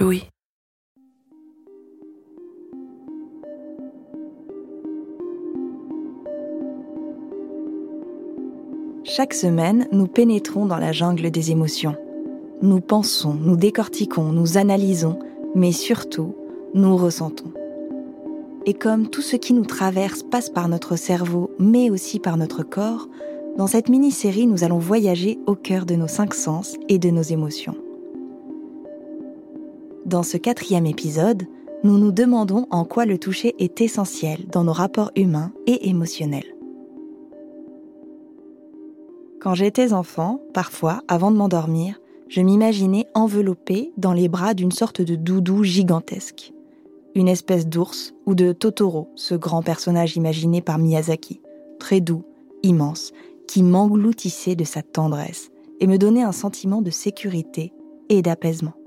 Louis. Chaque semaine, nous pénétrons dans la jungle des émotions. Nous pensons, nous décortiquons, nous analysons, mais surtout, nous ressentons. Et comme tout ce qui nous traverse passe par notre cerveau, mais aussi par notre corps, dans cette mini-série, nous allons voyager au cœur de nos cinq sens et de nos émotions. Dans ce quatrième épisode, nous nous demandons en quoi le toucher est essentiel dans nos rapports humains et émotionnels. Quand j'étais enfant, parfois, avant de m'endormir, je m'imaginais enveloppée dans les bras d'une sorte de doudou gigantesque. Une espèce d'ours ou de Totoro, ce grand personnage imaginé par Miyazaki, très doux, immense, qui m'engloutissait de sa tendresse et me donnait un sentiment de sécurité et d'apaisement.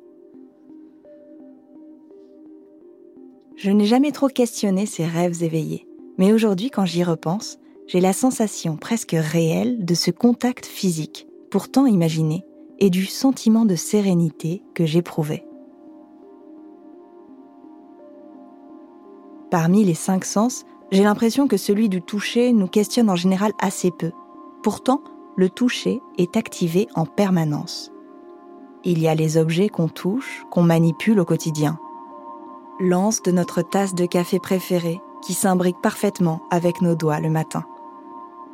Je n'ai jamais trop questionné ces rêves éveillés, mais aujourd'hui quand j'y repense, j'ai la sensation presque réelle de ce contact physique, pourtant imaginé, et du sentiment de sérénité que j'éprouvais. Parmi les cinq sens, j'ai l'impression que celui du toucher nous questionne en général assez peu. Pourtant, le toucher est activé en permanence. Il y a les objets qu'on touche, qu'on manipule au quotidien. L'anse de notre tasse de café préférée qui s'imbrique parfaitement avec nos doigts le matin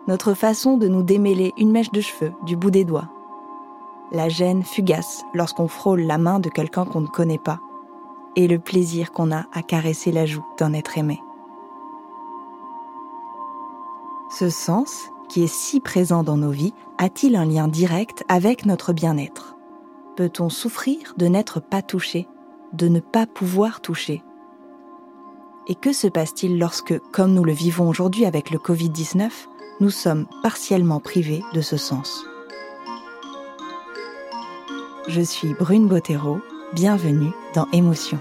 notre façon de nous démêler une mèche de cheveux du bout des doigts. La gêne fugace lorsqu'on frôle la main de quelqu'un qu'on ne connaît pas. Et le plaisir qu'on a à caresser la joue d'un être aimé. Ce sens, qui est si présent dans nos vies, a-t-il un lien direct avec notre bien-être? Peut-on souffrir de n'être pas touché, de ne pas pouvoir toucher Et que se passe-t-il lorsque, comme nous le vivons aujourd'hui avec le Covid-19, nous sommes partiellement privés de ce sens? Je suis Brune Bottero, bienvenue dans Émotion.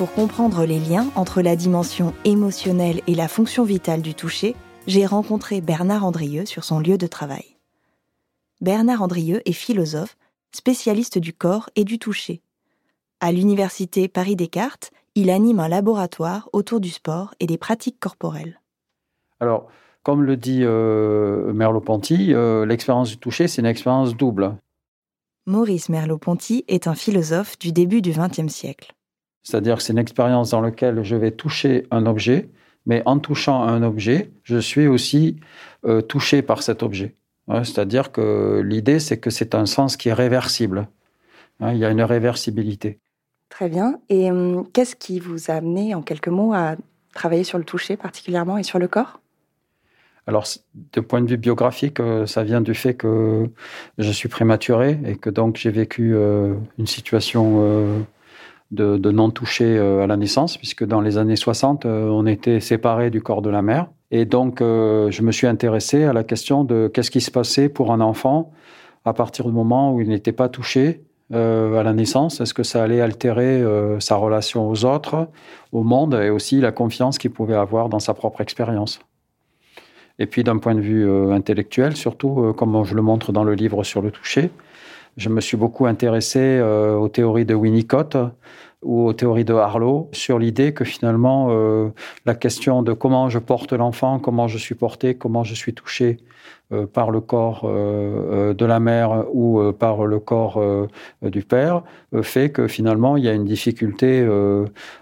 Pour comprendre les liens entre la dimension émotionnelle et la fonction vitale du toucher, j'ai rencontré Bernard Andrieux sur son lieu de travail. Bernard Andrieux est philosophe, spécialiste du corps et du toucher. À l'université Paris-Descartes, il anime un laboratoire autour du sport et des pratiques corporelles. Alors, comme le dit euh, Merleau-Ponty, euh, l'expérience du toucher, c'est une expérience double. Maurice Merleau-Ponty est un philosophe du début du XXe siècle. C'est-à-dire que c'est une expérience dans laquelle je vais toucher un objet, mais en touchant un objet, je suis aussi euh, touché par cet objet. C'est-à-dire que l'idée, c'est que c'est un sens qui est réversible. Hein, il y a une réversibilité. Très bien. Et hum, qu'est-ce qui vous a amené, en quelques mots, à travailler sur le toucher particulièrement et sur le corps? Alors, de point de vue biographique, euh, ça vient du fait que je suis prématuré et que donc j'ai vécu euh, une situation euh, de, de non-touché à la naissance, puisque dans les années 60, on était séparés du corps de la mère. Et donc, euh, je me suis intéressé à la question de qu'est-ce qui se passait pour un enfant à partir du moment où il n'était pas touché euh, à la naissance. Est-ce que ça allait altérer euh, sa relation aux autres, au monde et aussi la confiance qu'il pouvait avoir dans sa propre expérience? Et puis, d'un point de vue intellectuel, surtout, comme je le montre dans le livre sur le toucher, je me suis beaucoup intéressé aux théories de Winnicott, ou aux théories de Harlow sur l'idée que finalement euh, la question de comment je porte l'enfant, comment je suis porté, comment je suis touché euh, par le corps euh, de la mère ou par le corps du père fait que finalement il y a une difficulté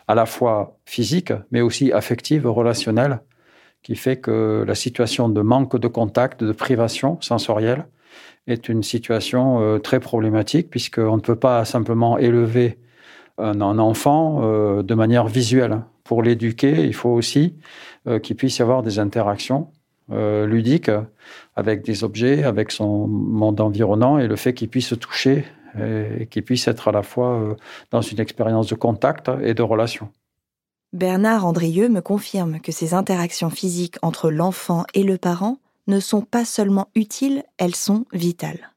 à la fois physique mais aussi affective, relationnelle qui fait que la situation de manque de contact, de privation sensorielle est une situation très problématique puisqu'on ne peut pas simplement élever un, enfant euh, de manière visuelle. Pour l'éduquer, il faut aussi euh, qu'il puisse y avoir des interactions euh, ludiques avec des objets, avec son monde environnant et le fait qu'il puisse se toucher et, qu'il puisse être à la fois dans une expérience de contact et de relation. Bernard Andrieux me confirme que ces interactions physiques entre l'enfant et le parent ne sont pas seulement utiles, elles sont vitales.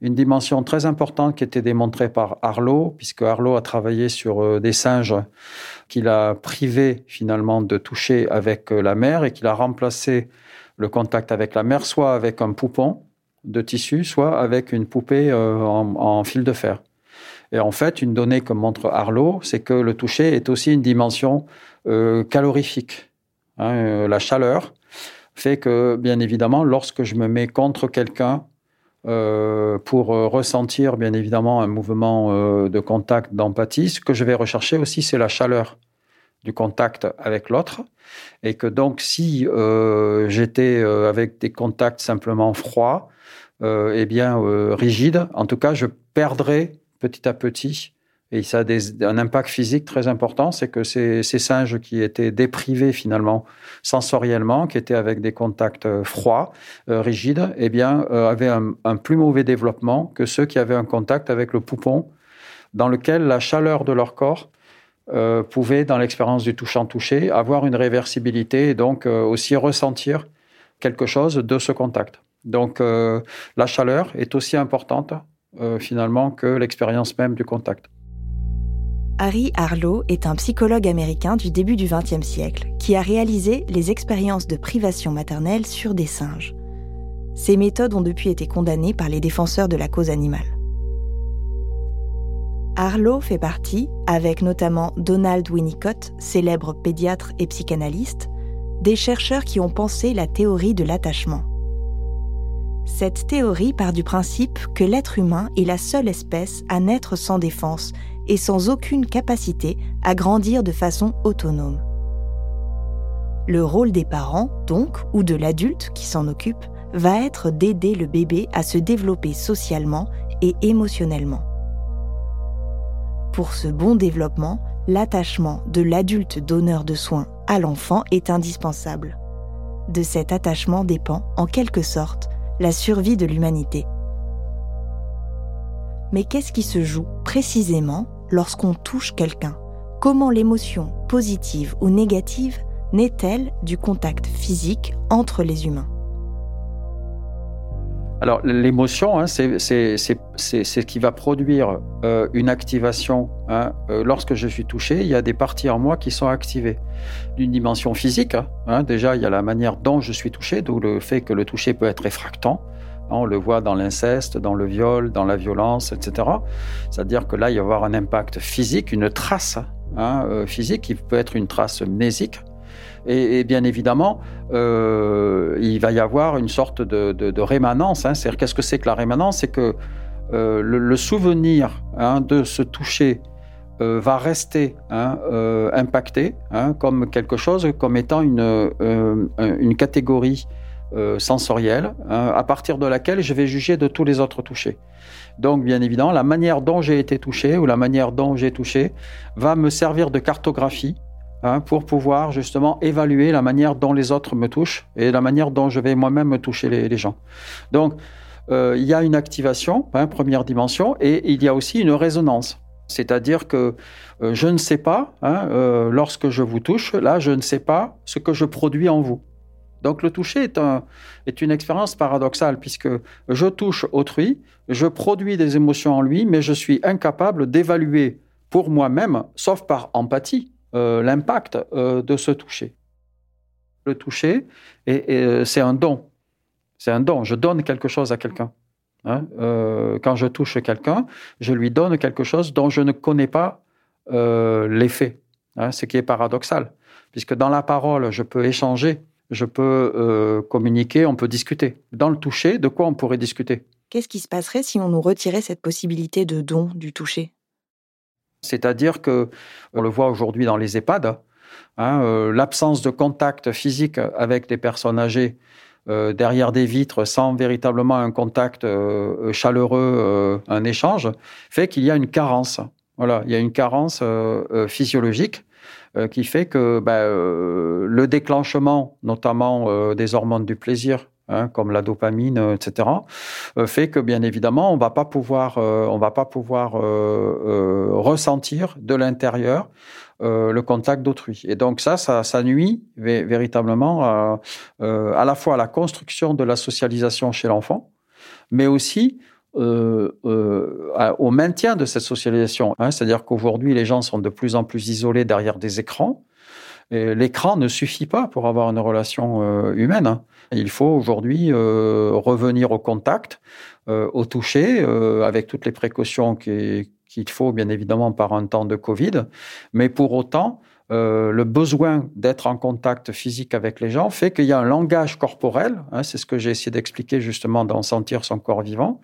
une dimension très importante qui était démontrée par Arlo, puisque Arlo a travaillé sur euh, des singes qu'il a privés finalement de toucher avec euh, la mère et qu'il a remplacé le contact avec la mère soit avec un poupon de tissu, soit avec une poupée euh, en, fil de fer. Et en fait, une donnée que montre Arlo, c'est que le toucher est aussi une dimension calorifique. Hein, la chaleur fait que, bien évidemment, lorsque je me mets contre quelqu'un, euh, pour euh, ressentir bien évidemment un mouvement euh, de contact, d'empathie. Ce que je vais rechercher aussi, c'est la chaleur du contact avec l'autre. Et que donc, si j'étais avec des contacts simplement froids, eh bien rigides, en tout cas, je perdrais petit à petit et ça a un impact physique très important, c'est que ces, singes qui étaient déprivés finalement sensoriellement, qui étaient avec des contacts euh, froids, euh, rigides, eh bien, euh, avaient un, plus mauvais développement que ceux qui avaient un contact avec le poupon, dans lequel la chaleur de leur corps pouvait, dans l'expérience du touchant-touché, avoir une réversibilité et donc aussi ressentir quelque chose de ce contact. Donc, la chaleur est aussi importante finalement que l'expérience même du contact. Harry Harlow est un psychologue américain du début du XXe siècle qui a réalisé les expériences de privation maternelle sur des singes. Ces méthodes ont depuis été condamnées par les défenseurs de la cause animale. Harlow fait partie, avec notamment Donald Winnicott, célèbre pédiatre et psychanalyste, des chercheurs qui ont pensé la théorie de l'attachement. Cette théorie part du principe que l'être humain est la seule espèce à naître sans défense et sans aucune capacité à grandir de façon autonome. Le rôle des parents, donc, ou de l'adulte qui s'en occupe, va être d'aider le bébé à se développer socialement et émotionnellement. Pour ce bon développement, l'attachement de l'adulte donneur de soins à l'enfant est indispensable. De cet attachement dépend, en quelque sorte, la survie de l'humanité. Mais qu'est-ce qui se joue précisément lorsqu'on touche quelqu'un Comment l'émotion, positive ou négative, naît-elle du contact physique entre les humains? Alors l'émotion, hein, c'est ce qui va produire euh, une activation. Hein. Euh, lorsque je suis touché, il y a des parties en moi qui sont activées. D'une dimension physique, hein. déjà il y a la manière dont je suis touché, d'où le fait que le toucher peut être effractant. On le voit dans l'inceste, dans le viol, dans la violence, etc. C'est-à-dire que là, il va y avoir un impact physique, une trace hein, euh, physique qui peut être une trace mnésique. Et, bien évidemment, euh, il va y avoir une sorte de, rémanence. Hein. C'est-à-dire, qu'est-ce que c'est que la rémanence? C'est que euh, le, souvenir hein, de se toucher va rester impacté comme quelque chose, comme étant une, une catégorie euh, sensorielle, hein, à partir de laquelle je vais juger de tous les autres touchés. Donc, bien évidemment, la manière dont j'ai été touché ou la manière dont j'ai touché va me servir de cartographie hein, pour pouvoir justement évaluer la manière dont les autres me touchent et la manière dont je vais moi-même me toucher les, gens. Donc, euh, il y a une activation, hein, première dimension, et il y a aussi une résonance. C'est-à-dire que euh, je ne sais pas, lorsque je vous touche, là, je ne sais pas ce que je produis en vous. Donc le toucher est, une expérience paradoxale puisque je touche autrui, je produis des émotions en lui, mais je suis incapable d'évaluer pour moi-même, sauf par empathie, euh, l'impact euh, de ce toucher. Le toucher, euh, c'est un don. C'est un don. Je donne quelque chose à quelqu'un. Hein. quand je touche quelqu'un, je lui donne quelque chose dont je ne connais pas l'effet. Hein, ce qui est paradoxal, puisque dans la parole, je peux échanger je peux euh, communiquer, on peut discuter. Dans le toucher, de quoi on pourrait discuter? Qu'est-ce qui se passerait si on nous retirait cette possibilité de don du toucher? C'est-à-dire que, on le voit aujourd'hui dans les EHPAD, hein, euh, l'absence de contact physique avec des personnes âgées euh, derrière des vitres sans véritablement un contact chaleureux, un échange, fait qu'il y a une carence. Voilà, il y a une carence physiologique qui fait que ben, euh, le déclenchement, notamment euh, des hormones du plaisir, Hein, comme la dopamine, etc., fait que bien évidemment on va pas pouvoir, on va pas pouvoir ressentir de l'intérieur le contact d'autrui. Et donc ça, ça, nuit véritablement à, à, la fois à la construction de la socialisation chez l'enfant, mais aussi euh, euh, au maintien de cette socialisation. Hein. C'est-à-dire qu'aujourd'hui, les gens sont de plus en plus isolés derrière des écrans. L'écran ne suffit pas pour avoir une relation euh, humaine. Hein. Il faut aujourd'hui revenir au contact, au toucher, avec toutes les précautions qu'il faut, bien évidemment, par un temps de Covid. Mais pour autant, euh, le besoin d'être en contact physique avec les gens fait qu'il y a un langage corporel, hein, c'est ce que j'ai essayé d'expliquer justement dans Sentir son corps vivant.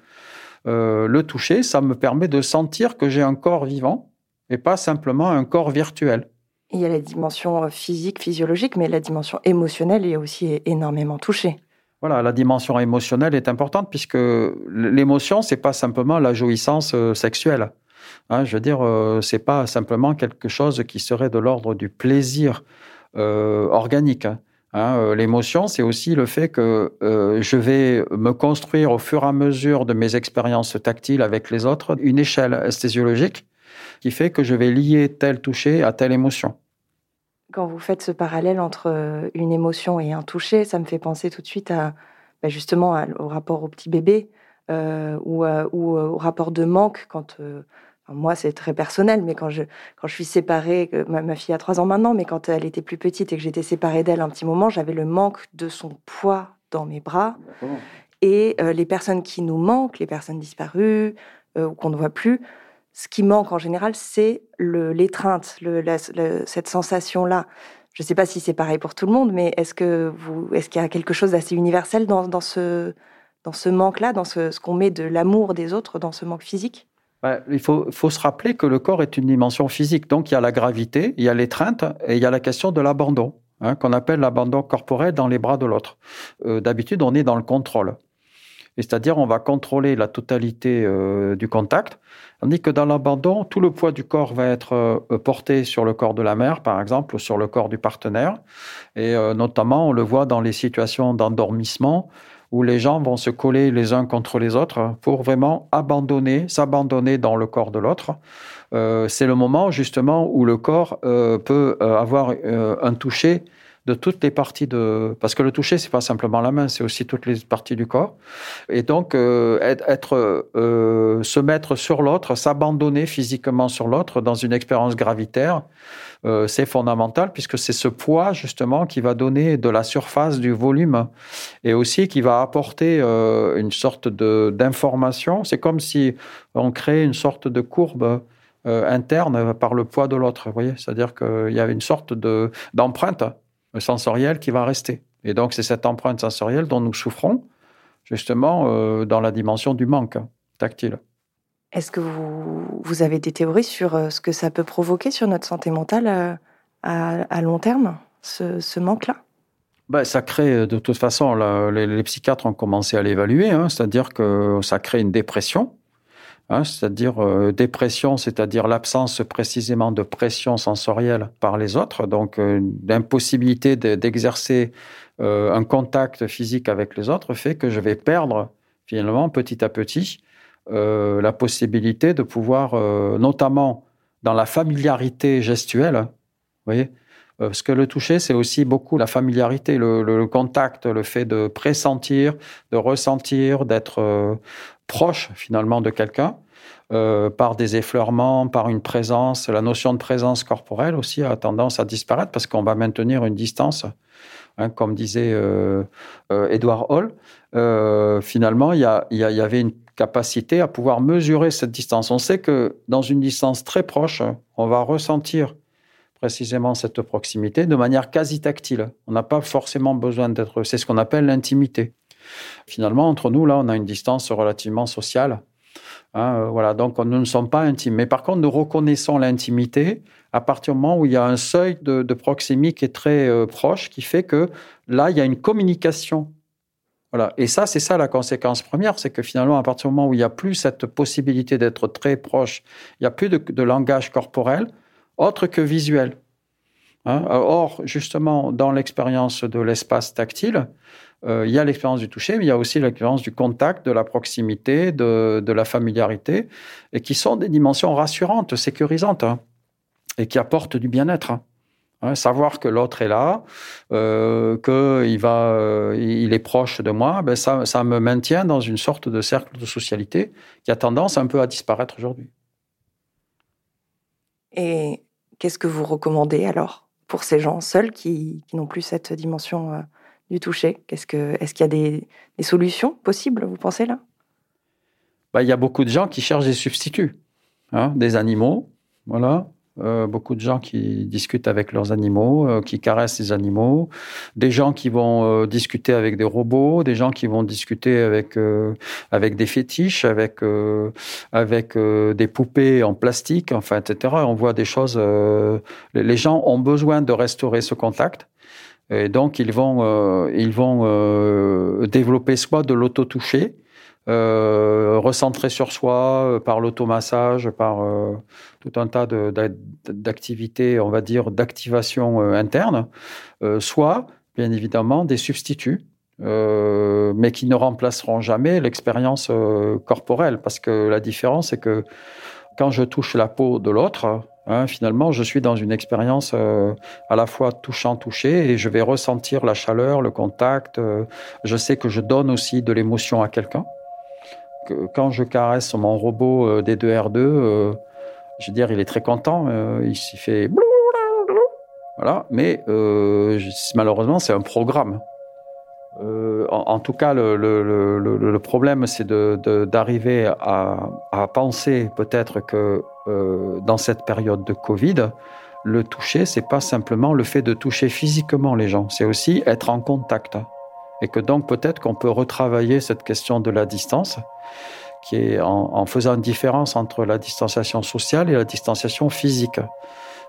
Euh, le toucher, ça me permet de sentir que j'ai un corps vivant et pas simplement un corps virtuel. Il y a la dimension euh, physique, physiologique, mais la dimension émotionnelle est aussi énormément touchée. Voilà, la dimension émotionnelle est importante puisque l'émotion, c'est pas simplement la jouissance sexuelle. Hein, je veux dire, euh, c'est pas simplement quelque chose qui serait de l'ordre du plaisir euh, organique. Hein. Hein, euh, l'émotion, c'est aussi le fait que je vais me construire au fur et à mesure de mes expériences tactiles avec les autres une échelle esthésiologique qui fait que je vais lier tel toucher à telle émotion. Quand vous faites ce parallèle entre une émotion et un toucher, ça me fait penser tout de suite à bah, justement au rapport au petit bébé ou, ou, au rapport de manque quand moi, c'est très personnel, mais quand je, quand je suis séparée, ma, fille a trois ans maintenant, mais quand elle était plus petite et que j'étais séparée d'elle un petit moment, j'avais le manque de son poids dans mes bras. Et euh, les personnes qui nous manquent, les personnes disparues euh, ou qu'on ne voit plus, ce qui manque en général, c'est l'étreinte, cette sensation-là. Je ne sais pas si c'est pareil pour tout le monde, mais est-ce que vous, est-ce qu'il y a quelque chose d'assez universel dans, dans ce, dans ce manque-là, dans ce, ce qu'on met de l'amour des autres, dans ce manque physique? Il faut, faut, se rappeler que le corps est une dimension physique. Donc, il y a la gravité, il y a l'étreinte et il y a la question de l'abandon, hein, qu'on appelle l'abandon corporel dans les bras de l'autre. Euh, D'habitude, on est dans le contrôle. C'est-à-dire, on va contrôler la totalité euh, du contact, tandis que dans l'abandon, tout le poids du corps va être euh, porté sur le corps de la mère, par exemple, ou sur le corps du partenaire. Et euh, notamment, on le voit dans les situations d'endormissement où les gens vont se coller les uns contre les autres pour vraiment abandonner, s'abandonner dans le corps de l'autre. Euh, c'est le moment justement où le corps euh, peut euh, avoir un toucher de toutes les parties de parce que le toucher c'est pas simplement la main c'est aussi toutes les parties du corps et donc euh, être euh, se mettre sur l'autre s'abandonner physiquement sur l'autre dans une expérience gravitaire euh, c'est fondamental puisque c'est ce poids justement qui va donner de la surface du volume et aussi qui va apporter une sorte d'information c'est comme si on crée une sorte de courbe interne par le poids de l'autre. Vous voyez, c'est-à-dire qu'il y a une sorte de d'empreinte sensorielle qui va rester. Et donc, c'est cette empreinte sensorielle dont nous souffrons, justement, euh, dans la dimension du manque tactile. Est-ce que vous, vous, avez des théories sur euh, ce que ça peut provoquer sur notre santé mentale euh, à, à long terme, ce, ce manque-là? Ben, ça crée, de toute façon, les, les, psychiatres ont commencé à l'évaluer, hein, c'est-à-dire que ça crée une dépression, Hein, c'est-à-dire euh, dépression, c'est-à-dire l'absence précisément de pression sensorielle par les autres, donc euh, l'impossibilité d'exercer euh, un contact physique avec les autres fait que je vais perdre finalement petit à petit la possibilité de pouvoir, notamment dans la familiarité gestuelle, vous voyez, parce que le toucher, c'est aussi beaucoup la familiarité, le, contact, le fait de pressentir, de ressentir, d'être proche finalement de quelqu'un. Euh, par des effleurements, par une présence. La notion de présence corporelle aussi a tendance à disparaître parce qu'on va maintenir une distance. Hein, comme disait euh, euh, Edward Hall, euh, finalement, il y, avait une capacité à pouvoir mesurer cette distance. On sait que dans une distance très proche, on va ressentir précisément cette proximité de manière quasi tactile. On n'a pas forcément besoin d'être... C'est ce qu'on appelle l'intimité. Finalement, entre nous, là, on a une distance relativement sociale. Hein, euh, voilà, donc nous ne sommes pas intimes. Mais par contre, nous reconnaissons l'intimité à partir du moment où il y a un seuil de, de proxémie qui est très euh, proche, qui fait que là, il y a une communication. Voilà. Et ça, c'est ça la conséquence première, c'est que finalement, à partir du moment où il n'y a plus cette possibilité d'être très proche, il n'y a plus de, de, langage corporel autre que visuel. Hein. Or, justement, dans l'expérience de l'espace tactile, euh, il y a l'expérience du toucher, mais il y a aussi l'expérience du contact, de la proximité, de, de, la familiarité, et qui sont des dimensions rassurantes, sécurisantes, hein, et qui apportent du bien-être. Hein. Savoir que l'autre est là, euh, qu'il euh, est proche de moi, ben ça, ça me maintient dans une sorte de cercle de socialité qui a tendance un peu à disparaître aujourd'hui. Et qu'est-ce que vous recommandez alors pour ces gens seuls qui, qui n'ont plus cette dimension du toucher? Est-ce qu'il y a des, solutions possibles, vous pensez là? Ben, Il y a beaucoup de gens qui cherchent des substituts, hein, des animaux, voilà, euh, beaucoup de gens qui discutent avec leurs animaux, euh, qui caressent les animaux, des gens qui vont euh, discuter avec des robots, des gens qui vont discuter avec avec des fétiches, avec avec des poupées en plastique, enfin etc. On voit des choses. les gens ont besoin de restaurer ce contact. Et donc ils vont ils vont développer soit de l'auto-toucher, euh, recentrer sur soi euh, par l'automassage, par euh, tout un tas d'activités, on va dire, d'activation interne, soit, bien évidemment, des substituts. mais qui ne remplaceront jamais l'expérience corporelle, parce que la différence, c'est que quand je touche la peau de l'autre, hein, finalement, je suis dans une expérience à la fois touchant-touché et je vais ressentir la chaleur, le contact. je sais que je donne aussi de l'émotion à quelqu'un quand je caresse mon robot euh, D2R2, euh, je veux dire, il est très content. Euh, il s'y fait. Voilà. Mais malheureusement, c'est un programme. En, tout cas, le, problème, c'est d'arriver à, penser peut-être que dans cette période de Covid, le toucher, c'est pas simplement le fait de toucher physiquement les gens, c'est aussi être en contact et que donc peut-être qu'on peut retravailler cette question de la distance, qui est en, faisant une différence entre la distanciation sociale et la distanciation physique.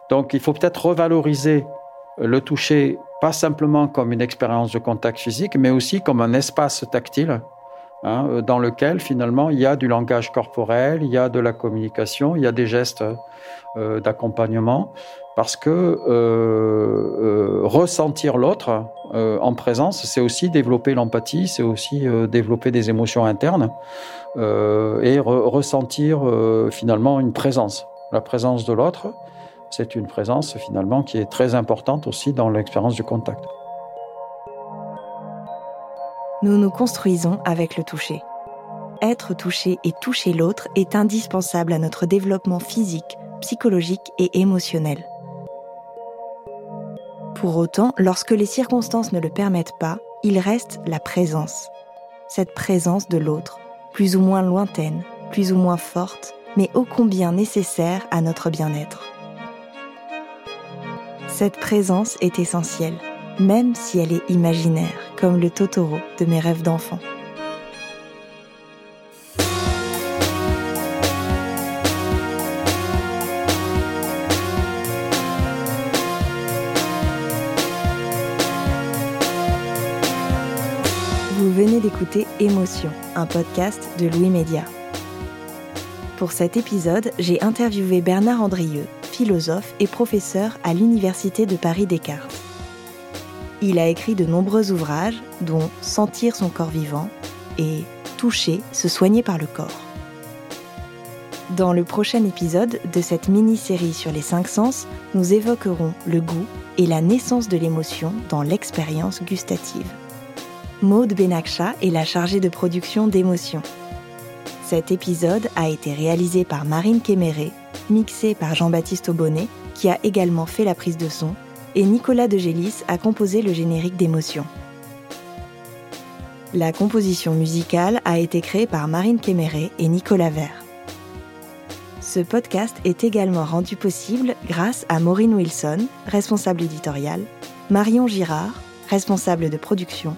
Donc il faut peut-être revaloriser le toucher, pas simplement comme une expérience de contact physique, mais aussi comme un espace tactile. Hein, dans lequel finalement il y a du langage corporel, il y a de la communication, il y a des gestes euh, d'accompagnement, parce que euh, euh, ressentir l'autre euh, en présence, c'est aussi développer l'empathie, c'est aussi développer des émotions internes et ressentir finalement une présence. La présence de l'autre, c'est une présence finalement qui est très importante aussi dans l'expérience du contact. Nous nous construisons avec le toucher. Être touché et toucher l'autre est indispensable à notre développement physique, psychologique et émotionnel. Pour autant, lorsque les circonstances ne le permettent pas, il reste la présence. Cette présence de l'autre, plus ou moins lointaine, plus ou moins forte, mais ô combien nécessaire à notre bien-être. Cette présence est essentielle, même si elle est imaginaire, comme le Totoro de mes rêves d'enfant. Émotion, un podcast de Louis Média. Pour cet épisode, j'ai interviewé Bernard Andrieux, philosophe et professeur à l'Université de Paris Descartes. Il a écrit de nombreux ouvrages, dont Sentir son corps vivant et Toucher, se soigner par le corps. Dans le prochain épisode de cette mini-série sur les cinq sens, nous évoquerons le goût et la naissance de l'émotion dans l'expérience gustative. Maude Benakcha est la chargée de production d'émotions. Cet épisode a été réalisé par Marine Kéméré, mixé par Jean-Baptiste Aubonnet, qui a également fait la prise de son, et Nicolas De Gélis a composé le générique d'émotions. La composition musicale a été créée par Marine Kéméré et Nicolas Vert. Ce podcast est également rendu possible grâce à Maureen Wilson, responsable éditoriale, Marion Girard, responsable de production,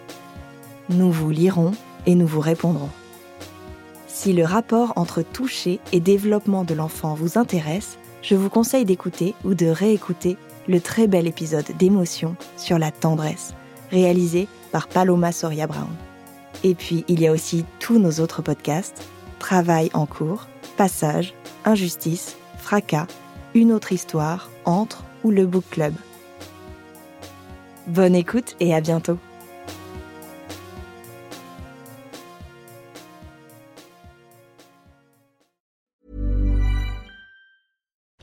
Nous vous lirons et nous vous répondrons. Si le rapport entre toucher et développement de l'enfant vous intéresse, je vous conseille d'écouter ou de réécouter le très bel épisode d'émotion sur la tendresse, réalisé par Paloma Soria Brown. Et puis, il y a aussi tous nos autres podcasts, Travail en cours, Passage, Injustice, Fracas, Une autre histoire, Entre ou le Book Club. Bonne écoute et à bientôt.